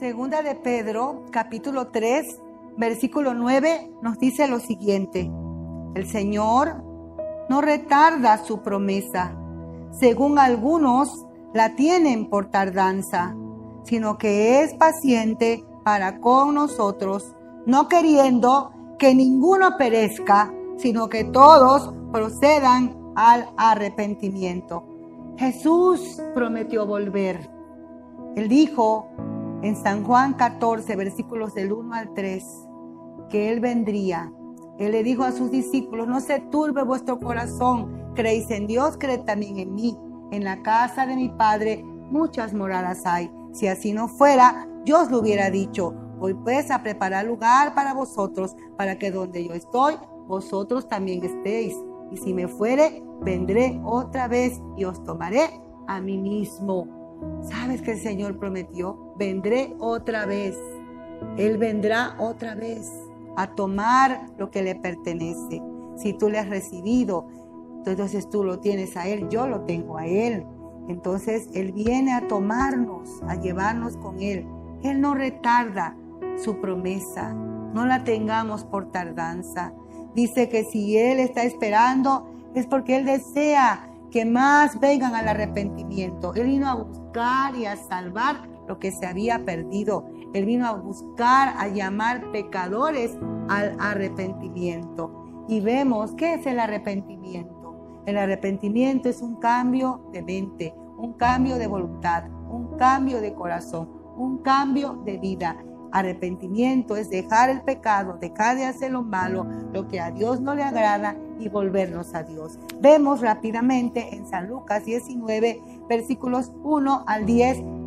Segunda de Pedro, capítulo 3, versículo 9, nos dice lo siguiente. El Señor no retarda su promesa, según algunos la tienen por tardanza, sino que es paciente para con nosotros, no queriendo que ninguno perezca, sino que todos procedan al arrepentimiento. Jesús prometió volver. Él dijo en San Juan 14, versículos del 1 al 3, que Él vendría él le dijo a sus discípulos, no se turbe vuestro corazón, creéis en Dios, creed también en mí. En la casa de mi Padre muchas moradas hay. Si así no fuera, yo os lo hubiera dicho. Voy pues a preparar lugar para vosotros, para que donde yo estoy, vosotros también estéis. Y si me fuere, vendré otra vez y os tomaré a mí mismo. ¿Sabes que el Señor prometió? Vendré otra vez. Él vendrá otra vez a tomar lo que le pertenece. Si tú le has recibido, entonces tú lo tienes a Él, yo lo tengo a Él. Entonces Él viene a tomarnos, a llevarnos con Él. Él no retarda su promesa, no la tengamos por tardanza. Dice que si Él está esperando es porque Él desea que más vengan al arrepentimiento. Él vino a buscar y a salvar lo que se había perdido. Él vino a buscar, a llamar pecadores al arrepentimiento. Y vemos, ¿qué es el arrepentimiento? El arrepentimiento es un cambio de mente, un cambio de voluntad, un cambio de corazón, un cambio de vida. Arrepentimiento es dejar el pecado, dejar de hacer lo malo, lo que a Dios no le agrada y volvernos a Dios. Vemos rápidamente en San Lucas 19, versículos 1 al 10,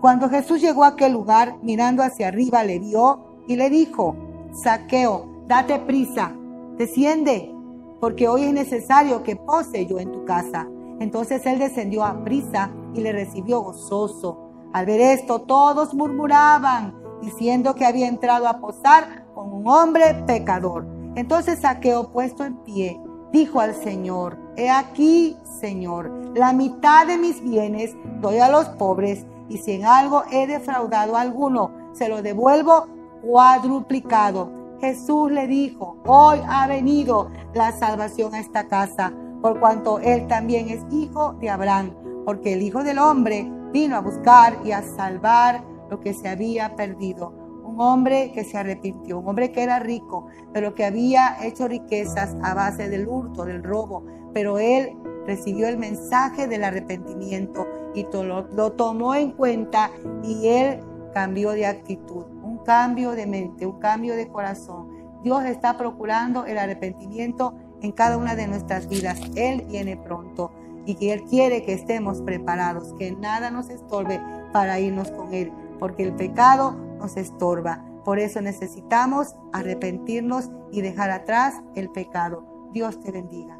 Cuando Jesús llegó a aquel lugar, mirando hacia arriba, le vio y le dijo, Saqueo, date prisa, desciende, porque hoy es necesario que pose yo en tu casa. Entonces él descendió a prisa y le recibió gozoso. Al ver esto, todos murmuraban, diciendo que había entrado a posar con un hombre pecador. Entonces Saqueo, puesto en pie, dijo al Señor, He aquí, Señor, la mitad de mis bienes doy a los pobres, y si en algo he defraudado a alguno, se lo devuelvo cuadruplicado. Jesús le dijo, hoy ha venido la salvación a esta casa, por cuanto él también es hijo de Abraham, porque el Hijo del Hombre vino a buscar y a salvar lo que se había perdido. Un hombre que se arrepintió, un hombre que era rico, pero que había hecho riquezas a base del hurto, del robo, pero él recibió el mensaje del arrepentimiento y lo, tomó en cuenta y él cambió de actitud cambio de mente, un cambio de corazón. Dios está procurando el arrepentimiento en cada una de nuestras vidas. Él viene pronto y que Él quiere que estemos preparados, que nada nos estorbe para irnos con Él, porque el pecado nos estorba. Por eso necesitamos arrepentirnos y dejar atrás el pecado. Dios te bendiga.